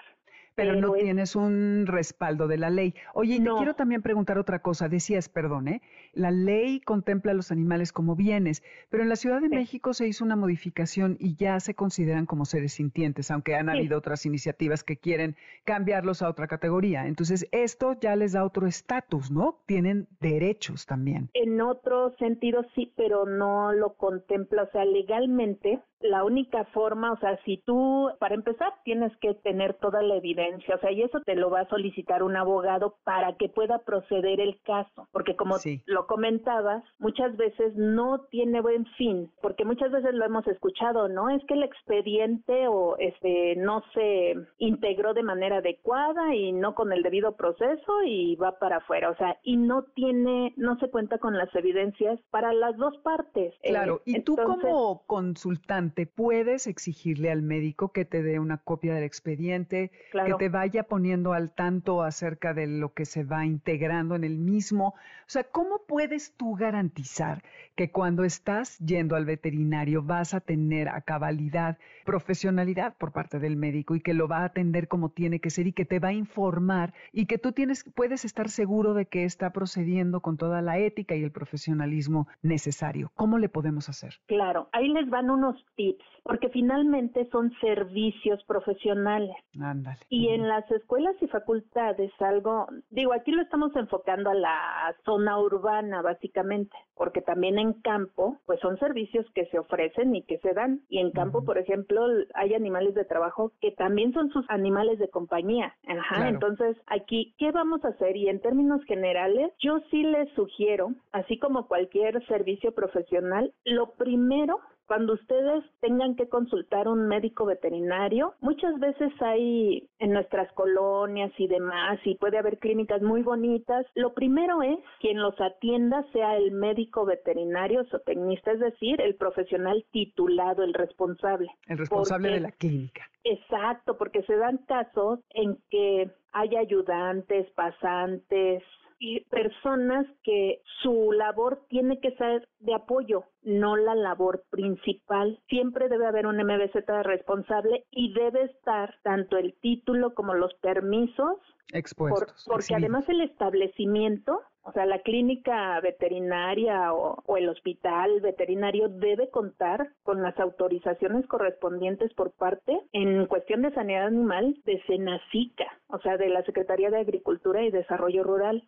pero, no tienes un respaldo de la ley. Oye, te quiero también preguntar otra cosa. Decías, perdón, ¿eh? la ley contempla a los animales como bienes, pero en la Ciudad de México se hizo una modificación y ya se consideran como seres sintientes, aunque han habido otras iniciativas que quieren cambiarlos a otra categoría. Entonces, esto ya les da otro estatus, ¿no? Tienen derechos también. En otro sentido sí, pero no lo contempla. O sea, legalmente la única forma, o sea, si tú, para empezar, tienes que tener toda la evidencia, o sea, y eso te lo va a solicitar un abogado para que pueda proceder el caso, porque como lo comentabas, muchas veces no tiene buen fin, porque muchas veces lo hemos escuchado, ¿no? Es que el expediente o este no se integró de manera adecuada y no con el debido proceso y va para afuera, o sea, y no tiene, no se cuenta con las evidencias para las dos partes. Claro, y tú como consultante puedes exigirle al médico que te dé una copia del expediente, que te vaya poniendo al tanto acerca de lo que se va integrando en el mismo. O sea, ¿cómo puedes tú garantizar que cuando estás yendo al veterinario vas a tener a cabalidad profesionalidad por parte del médico y que lo va a atender como tiene que ser y que te va a informar y que tú tienes puedes estar seguro de que está procediendo con toda la ética y el profesionalismo necesario? ¿Cómo le podemos hacer? Claro, ahí les van unos tips, porque finalmente son servicios profesionales. Ándale. Y en las escuelas y facultades algo, digo, aquí lo estamos enfocando a la zona urbana básicamente, porque también en campo, pues son servicios que se ofrecen y que se dan. Y en campo, por ejemplo, hay animales de trabajo que también son sus animales de compañía. Ajá, entonces aquí, ¿qué vamos a hacer? Y en términos generales, yo sí les sugiero, así como cualquier servicio profesional, lo primero cuando ustedes tengan que consultar un médico veterinario, muchas veces hay en nuestras colonias y demás, y puede haber clínicas muy bonitas. Lo primero es quien los atienda sea el médico veterinario o tecnista, es decir, el profesional titulado, el responsable. El responsable de la clínica. Exacto, porque se dan casos en que hay ayudantes, pasantes, y personas que su labor tiene que ser de apoyo, no la labor principal. Siempre debe haber un MBZ responsable y debe estar tanto el título como los permisos expuestos. porque además el establecimiento o sea, la clínica veterinaria o, el hospital veterinario debe contar con las autorizaciones correspondientes por parte, en cuestión de sanidad animal, de Senacica, o sea, de la Secretaría de Agricultura y Desarrollo Rural,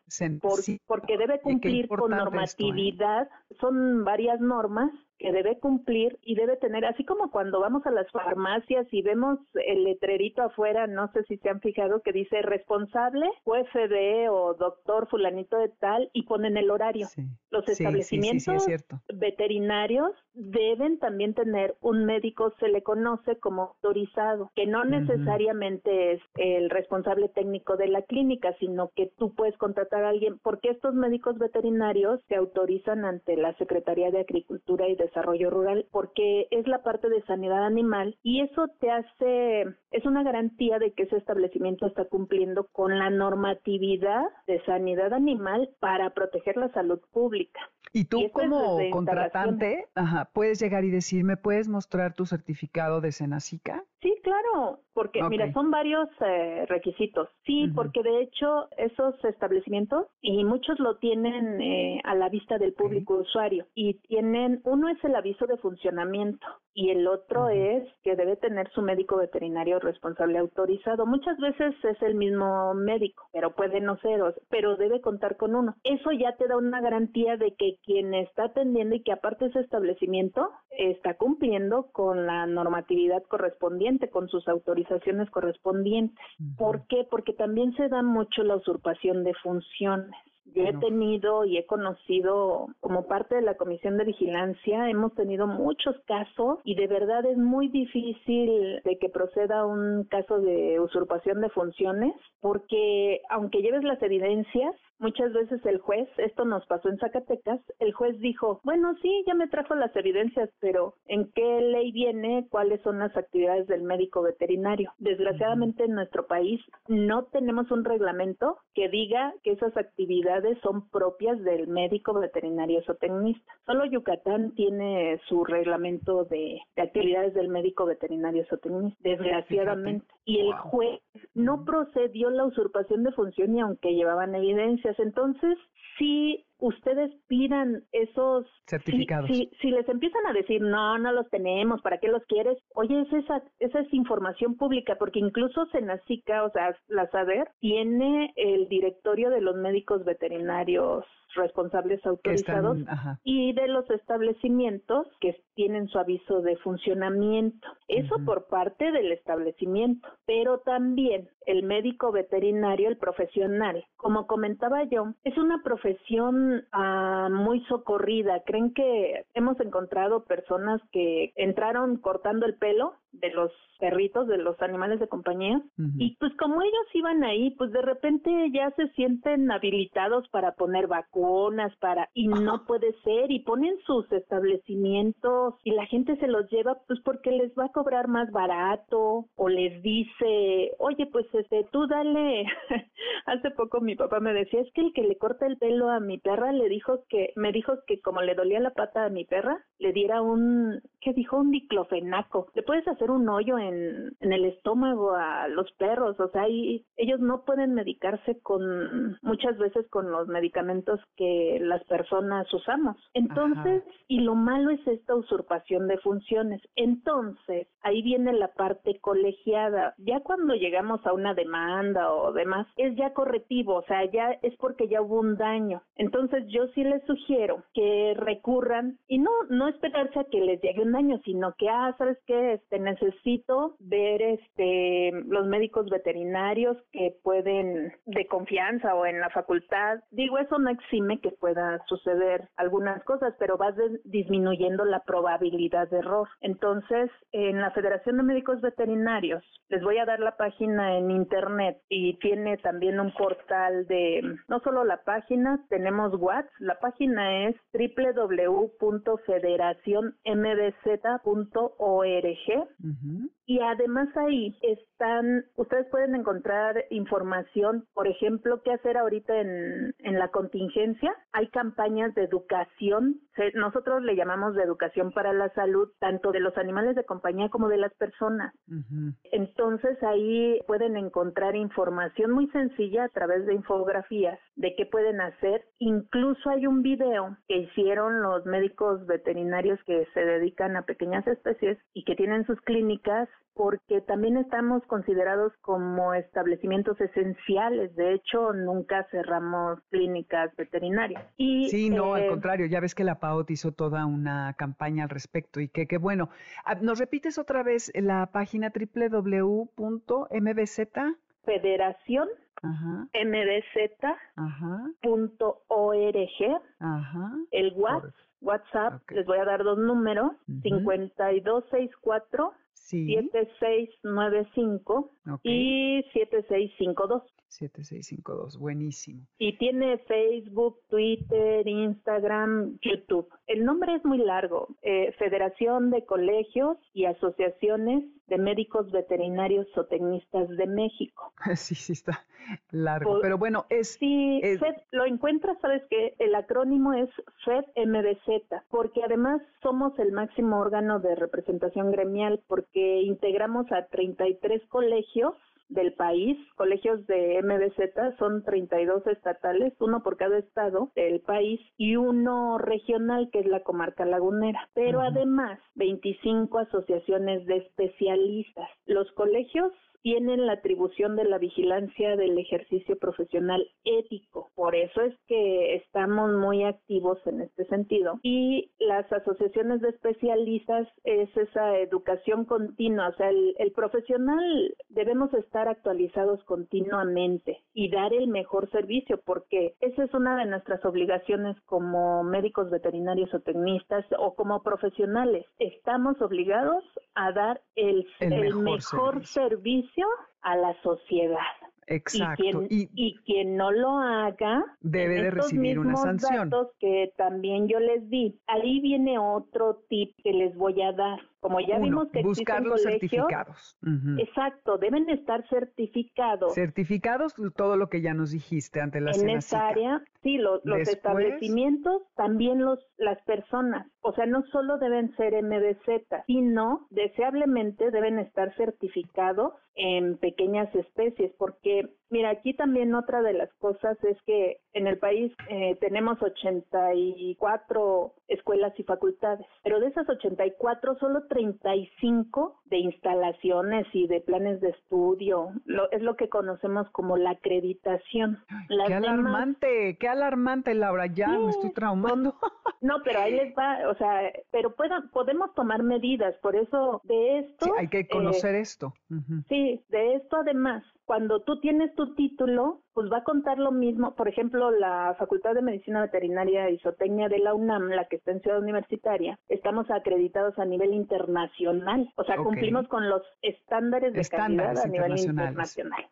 porque debe cumplir con ¿eh? normatividad, son varias normas que debe cumplir y debe tener, así como cuando vamos a las farmacias y vemos el letrerito afuera, no sé si se han fijado que dice responsable, UFB o doctor fulanito de tal y ponen el horario. Los establecimientos veterinarios deben también tener un médico, se le conoce como autorizado, que no necesariamente es el responsable técnico de la clínica, sino que tú puedes contratar a alguien, porque estos médicos veterinarios se autorizan ante la Secretaría de Agricultura y Desarrollo Rural, porque es la parte de sanidad animal y eso te hace, es una garantía de que ese establecimiento está cumpliendo con la normatividad de sanidad animal para proteger la salud pública. Y tú como contratante, puedes llegar y decirme, ¿puedes mostrar tu certificado de Senacica? Sí, claro, porque mira, son varios eh, requisitos. Sí, porque de hecho esos establecimientos, y muchos lo tienen eh, a la vista del público usuario, y tienen, uno es el aviso de funcionamiento y el otro es que debe tener su médico veterinario responsable autorizado. Muchas veces es el mismo médico, pero puede no ser, pero debe contar con uno. Eso ya te da una garantía de que quien está atendiendo y que aparte ese establecimiento está cumpliendo con la normatividad correspondiente, con sus autorizaciones correspondientes. ¿Por qué? Porque también se da mucho la usurpación de funciones. Yo he tenido y he conocido como parte de la Comisión de Vigilancia, hemos tenido muchos casos y de verdad es muy difícil de que proceda un caso de usurpación de funciones porque aunque lleves las evidencias, Muchas veces el juez, esto nos pasó en Zacatecas, el juez dijo, bueno, sí, ya me trajo las evidencias, pero ¿en qué ley viene cuáles son las actividades del médico veterinario? Desgraciadamente en nuestro país no tenemos un reglamento que diga que esas actividades son propias del médico veterinario zootecnista. Solo Yucatán tiene su reglamento de, actividades del médico veterinario zootecnista, desgraciadamente. Y el juez no procedió la usurpación de función y aunque llevaban evidencia entonces, sí ustedes pidan esos certificados. Si, si, les empiezan a decir, no, no los tenemos, ¿para qué los quieres? Oye, es esa, esa es información pública, porque incluso Senacica, o sea, la SADER, tiene el directorio de los médicos veterinarios responsables autorizados y de los establecimientos que tienen su aviso de funcionamiento. Eso por parte del establecimiento, pero también el médico veterinario, el profesional. Como comentaba yo, es una profesión ah, muy socorrida. Creen que hemos encontrado personas que entraron cortando el pelo de los perritos, de los animales de compañía, y pues como ellos iban ahí, pues de repente ya se sienten habilitados para poner vacunas, para, y no puede ser, y ponen sus establecimientos y la gente se los lleva pues porque les va a cobrar más barato, o les dice, oye, pues este, tú dale, hace poco mi papá me decía, es que el que le corta el pelo a mi perra le dijo que, me dijo que como le dolía la pata a mi perra, le diera un, ¿qué dijo? Un diclofenaco. Le puedes hacer un hoyo en, en el estómago a los perros, o sea, y ellos no pueden medicarse con, muchas veces con los medicamentos que las personas usamos. Entonces, y lo malo es esta usurpación de funciones. Entonces, ahí viene la parte colegiada. Ya cuando llegamos a una demanda o demás, es ya correctivo, o sea, ya es porque ya hubo un daño. Entonces, yo sí les sugiero que recurran y no, no esperarse a que les llegue un daño, sino que, ah, ¿sabes qué? Este, necesito ver este los médicos veterinarios que pueden de confianza o en la facultad. Digo, eso no exime que pueda suceder algunas cosas, pero vas disminuyendo la probabilidad de error. Entonces, en la Federación de Médicos Veterinarios, les voy a dar la página en internet y tiene también un portal de no solo la página, tenemos WhatsApp, la página es www.federacionmbz.org y además ahí están, ustedes pueden encontrar información, por ejemplo, qué hacer ahorita en, en la contingencia. Hay campañas de educación, nosotros le llamamos de educación para la salud, tanto de los animales de compañía como de las personas. Entonces ahí pueden encontrar información muy sencilla a través de infografías de qué pueden hacer. Incluso hay un video que hicieron los médicos veterinarios que se dedican a pequeñas especies y que tienen sus clínicas porque también estamos considerados como establecimientos esenciales. De hecho, nunca cerramos clínicas veterinarias. Y, sí, no, al eh, contrario, ya ves que la PAOT hizo toda una campaña al respecto y que, qué bueno. Ah, ¿Nos repites otra vez la página www.mbz? Federación Ajá. mbz.org. Ajá. El WhatsApp, WhatsApp les voy a dar dos números, uh -huh. 5264 7695 y 7652. 7652, buenísimo. Y tiene Facebook, Twitter, Instagram, YouTube. El nombre es muy largo, eh, Federación de Colegios y Asociaciones de Médicos Veterinarios Zootecnistas de México. Sí, sí, está largo, pero bueno, es... Sí, lo encuentras, sabes que el acrónimo es FED-MBZ, porque además somos el máximo órgano de representación gremial, porque integramos a 33 colegios del país, colegios de MBZ, son 32 estatales, uno por cada estado del país y uno regional que es la comarca lagunera, pero además 25 asociaciones de especialistas. Los colegios tienen la atribución de la vigilancia del ejercicio profesional ético. Por eso es que estamos muy activos en este sentido. Y las asociaciones de especialistas es esa educación continua, o sea, el, el profesional debemos estar actualizados continuamente y dar el mejor servicio, porque esa es una de nuestras obligaciones como médicos veterinarios o tecnistas o como profesionales. Estamos obligados a dar el, el, mejor, servicio a la sociedad. Exacto. Y quien, no lo haga debe de recibir una sanción. Datos que también yo les di. Ahí viene otro tip que les voy a dar. Como ya vimos que buscar los certificados. Exacto, deben estar certificados. Certificados, todo lo que ya nos dijiste ante la En esa área, sí, los establecimientos, también los las personas. O sea, no solo deben ser MBZ, sino deseablemente deben estar certificados en pequeñas especies, porque Mira, aquí también otra de las cosas es que en el país eh, tenemos 84 escuelas y facultades, pero de esas 84 solo 35 de instalaciones y de planes de estudio, lo, es lo que conocemos como la acreditación. qué alarmante, qué alarmante Laura, ya me estoy traumando. No, pero ahí les va, o sea, pero podemos tomar medidas, por eso de esto... Sí, hay que conocer eh, esto. Sí, de esto además cuando tú tienes tu título, pues va a contar lo mismo. Por ejemplo, la Facultad de Medicina Veterinaria y Zootecnia de la UNAM, la que está en Ciudad Universitaria, estamos acreditados a nivel internacional. O sea, cumplimos con los estándares de calidad a nivel internacional.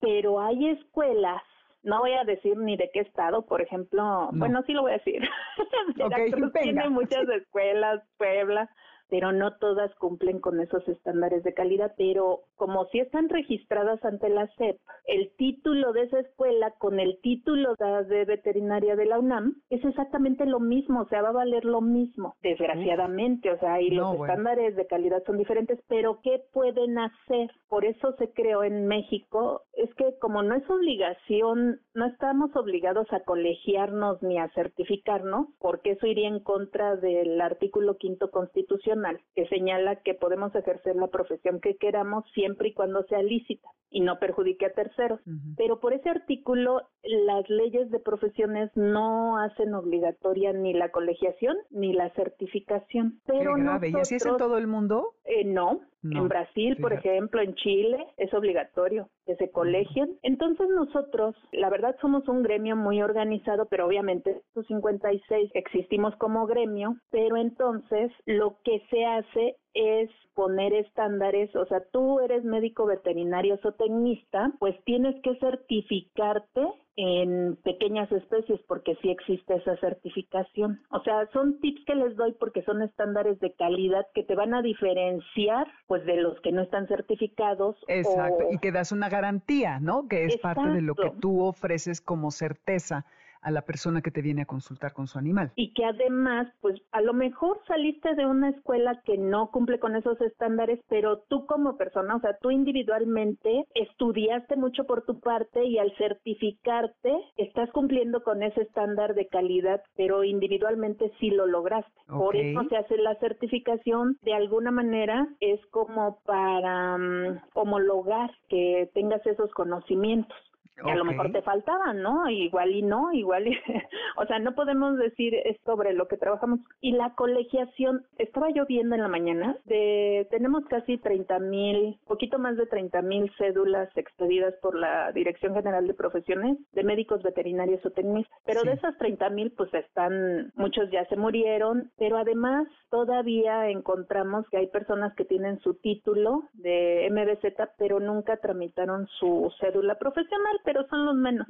Pero hay escuelas no voy a decir ni de qué estado, por ejemplo, bueno, sí lo voy a decir. Veracruz tiene muchas escuelas, Puebla, pero no todas cumplen con esos estándares de calidad, pero como si están registradas ante la SEP, el título de esa escuela con el título de veterinaria de la UNAM es exactamente lo mismo, o sea, va a valer lo mismo, desgraciadamente, o sea, y los estándares de calidad son diferentes, pero ¿qué pueden hacer? Por eso se creó en México, es que como no es obligación, no estamos obligados a colegiarnos ni a certificarnos, porque eso iría en contra del artículo quinto constitucional que señala que podemos ejercer la profesión que queramos siempre y cuando sea lícita y no perjudique a terceros. Pero por ese artículo, las leyes de profesiones no hacen obligatoria ni la colegiación ni la certificación. Pero ¿Y así es en todo el mundo? Eh, no, en Brasil, por ejemplo, en Chile, es obligatorio que se colegien. Entonces nosotros, la verdad, somos un gremio muy organizado, pero obviamente los 56 existimos como gremio, pero entonces lo que se hace es poner estándares, o sea, tú eres médico veterinario o tecnista, pues tienes que certificarte en pequeñas especies porque sí existe esa certificación. O sea, son tips que les doy porque son estándares de calidad que te van a diferenciar pues de los que no están certificados. Exacto, y que das una garantía, ¿no? Que es parte de lo que tú ofreces como certeza a la persona que te viene a consultar con su animal. Y que además, pues a lo mejor saliste de una escuela que no cumple con esos estándares, pero tú como persona, o sea, tú individualmente estudiaste mucho por tu parte y al certificarte estás cumpliendo con ese estándar de calidad, pero individualmente sí lo lograste. Por eso se hace la certificación, de alguna manera es como para mm, homologar que tengas esos conocimientos a lo mejor te faltaban, ¿no? Igual y no, igual y, o sea, no podemos decir sobre lo que trabajamos. Y la colegiación, estaba yo viendo en la mañana, de, tenemos casi 30 mil, poquito más de 30 mil cédulas expedidas por la Dirección General de Profesiones de médicos veterinarios o tecnistas, pero de esas 30 mil, pues están, muchos ya se murieron, pero además todavía encontramos que hay personas que tienen su título de MBZ, pero nunca tramitaron su cédula profesional pero son los menos.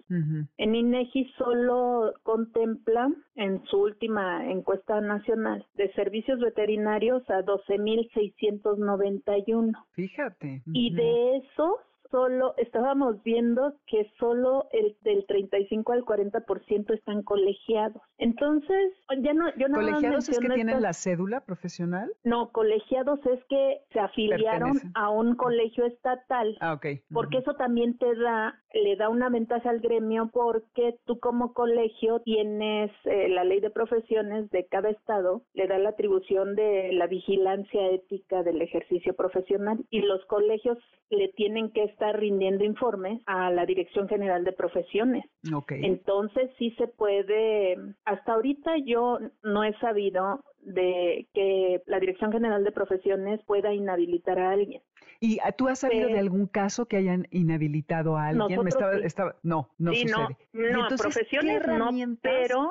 En INEGI solo contempla en su última encuesta nacional de servicios veterinarios a 12.691. Fíjate. Y de esos solo estábamos viendo que solo el del 35 al 40% están colegiados. Entonces, ya no yo no ¿Colegiados es que tienen la cédula profesional? No, colegiados es que se afiliaron a un colegio estatal. Ah, ok. Porque eso también te da le da una ventaja al gremio porque tú como colegio tienes eh, la ley de profesiones de cada estado, le da la atribución de la vigilancia ética del ejercicio profesional y los colegios le tienen que estar rindiendo informes a la Dirección General de Profesiones. Entonces sí se puede, hasta ahorita yo no he sabido de que la Dirección General de Profesiones pueda inhabilitar a alguien. ¿Y ah, tú has sabido de algún caso que hayan inhabilitado a alguien? Me estaba, estaba, no, no sucede. No, no profesiones no, pero,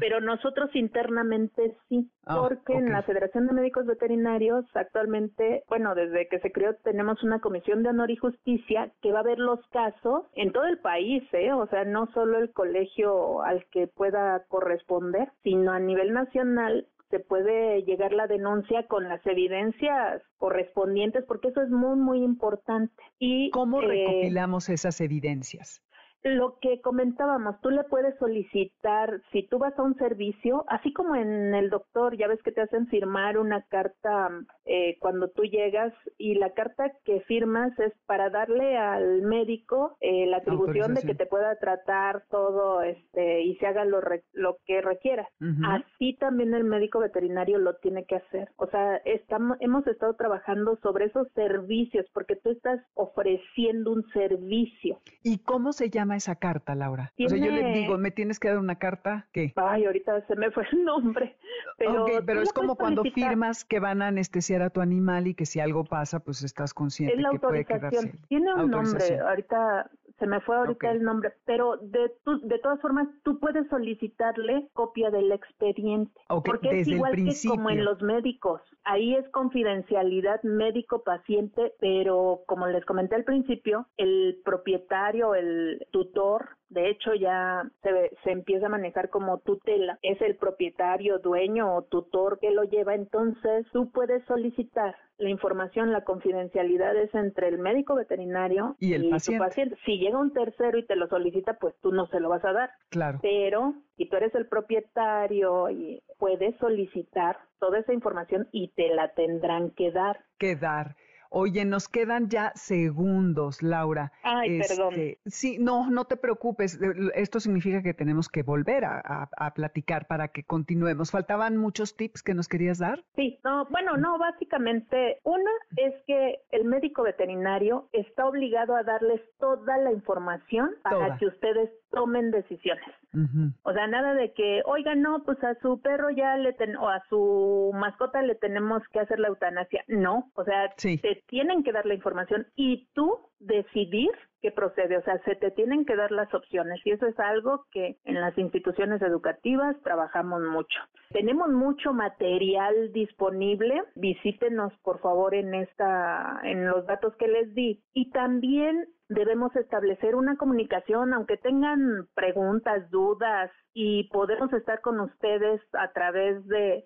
pero nosotros internamente sí, ah, porque en la Federación de Médicos Veterinarios actualmente, bueno, desde que se creó tenemos una comisión de honor y justicia que va a ver los casos en todo el país, ¿eh? O sea, no solo el colegio al que pueda corresponder, sino a nivel nacional se puede llegar la denuncia con las evidencias correspondientes, porque eso es muy, muy importante. Y, ¿Cómo eh, recopilamos esas evidencias? Lo que comentábamos, tú le puedes solicitar, si tú vas a un servicio, así como en el doctor, ya ves que te hacen firmar una carta eh, cuando tú llegas y la carta que firmas es para darle al médico eh, la atribución de que te pueda tratar todo este y se haga lo, lo que requiera. Así también el médico veterinario lo tiene que hacer. O sea, estamos, hemos estado trabajando sobre esos servicios porque tú estás ofreciendo un servicio. ¿Y cómo se llama esa carta, Laura? O sea, yo le digo, ¿me tienes que dar una carta? ¿Qué? Ay, ahorita se me fue el nombre. Pero, pero es como cuando firmas que van a anestesiar a tu animal y que si algo pasa, pues estás consciente que puede quedarse. Tiene un nombre, ahorita se me fue ahorita el nombre, pero de, de todas formas tú puedes solicitarle copia del expediente, porque es igual que como en los médicos, ahí es confidencialidad médico-paciente, pero como les comenté al principio, el propietario, el tutor de hecho ya se, se, empieza a manejar como tutela, es el propietario, dueño o tutor que lo lleva, entonces tú puedes solicitar la información, la confidencialidad es entre el médico veterinario y, el paciente. paciente. Si llega un tercero y te lo solicita, pues tú no se lo vas a dar. Claro. Pero si tú eres el propietario y puedes solicitar toda esa información y te la tendrán que dar. Que dar. Oye, nos quedan ya segundos, Laura. Ay, perdón. Este, sí, no, no te preocupes. Esto significa que tenemos que volver a, platicar para que continuemos. ¿Faltaban muchos tips que nos querías dar? Sí, no, bueno, no, básicamente, una es que el médico veterinario está obligado a darles toda la información para que ustedes tomen decisiones. O sea, nada de que, oigan, no, pues a su perro ya le ten o a su mascota le tenemos que hacer la eutanasia. No, o sea, te tienen que dar la información y tú decidir qué procede. O sea, se te tienen que dar las opciones y eso es algo que en las instituciones educativas trabajamos mucho. Tenemos mucho material disponible. Visítenos, por favor, en esta, en los datos que les di. Y también debemos establecer una comunicación, aunque tengan preguntas, dudas, y podemos estar con ustedes a través de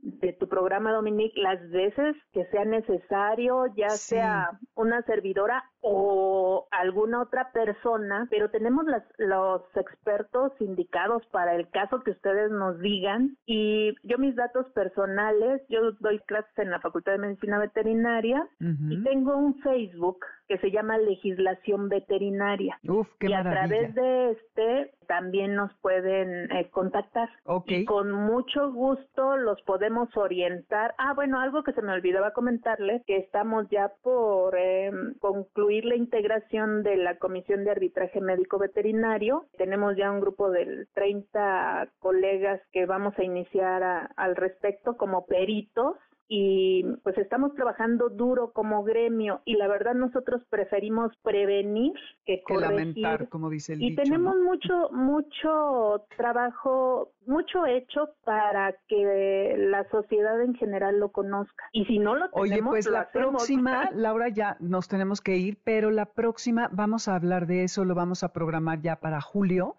de tu programa, Dominique, las veces que sea necesario, ya sea una servidora o alguna otra persona, pero tenemos las, los expertos indicados para el caso que ustedes nos digan y yo mis datos personales, yo doy clases en la Facultad de Medicina Veterinaria y tengo un Facebook que se llama Legislación Veterinaria. y a través de este también nos pueden eh, contactar. Y con mucho gusto los podemos orientar. Ah, bueno, algo que se me olvidaba comentarles, que estamos ya por eh, concluir la integración de la Comisión de Arbitraje Médico Veterinario. Tenemos ya un grupo de 30 colegas que vamos a iniciar al respecto como peritos y pues estamos trabajando duro como gremio y la verdad nosotros preferimos prevenir que, lamentar, como dice el Y tenemos mucho mucho trabajo, mucho hecho para que la sociedad en general lo conozca. Y si no lo tenemos, Oye, pues la próxima, Laura, ya nos tenemos que ir, pero la próxima vamos a hablar de eso, lo vamos a programar ya para julio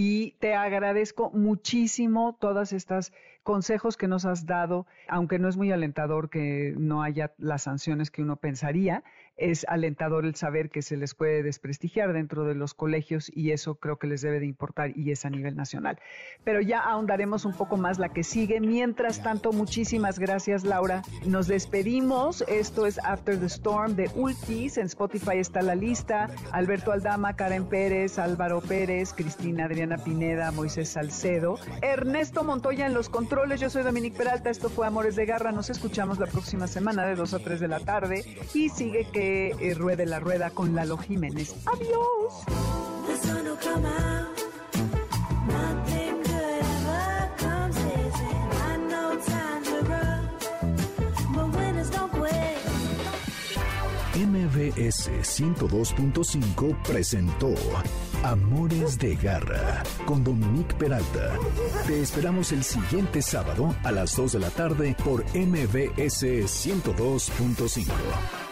y te agradezco muchísimo todas estas consejos que nos has dado, aunque no es muy alentador que no haya las sanciones que uno pensaría, es alentador el saber que se les puede desprestigiar dentro de los colegios y eso creo que les debe de importar y es a nivel nacional. Pero ya ahondaremos un poco más la que sigue. Mientras tanto, muchísimas gracias Laura. Nos despedimos. Esto es After the Storm de Ultis. En Spotify está la lista. Alberto Aldama, Karen Pérez, Álvaro Pérez, Cristina Adriana Pineda, Moisés Salcedo, Ernesto Montoya en los controles. Yo soy Dominique Peralta. Esto fue Amores de Garra. Nos escuchamos la próxima semana de 2 a 3 de la tarde y sigue que eh, ruede la rueda con Lalo Jiménez. Adiós. MBS 102.5 presentó Amores de Garra con Dominique Peralta. Te esperamos el siguiente sábado a las 2 de la tarde por MBS 102.5.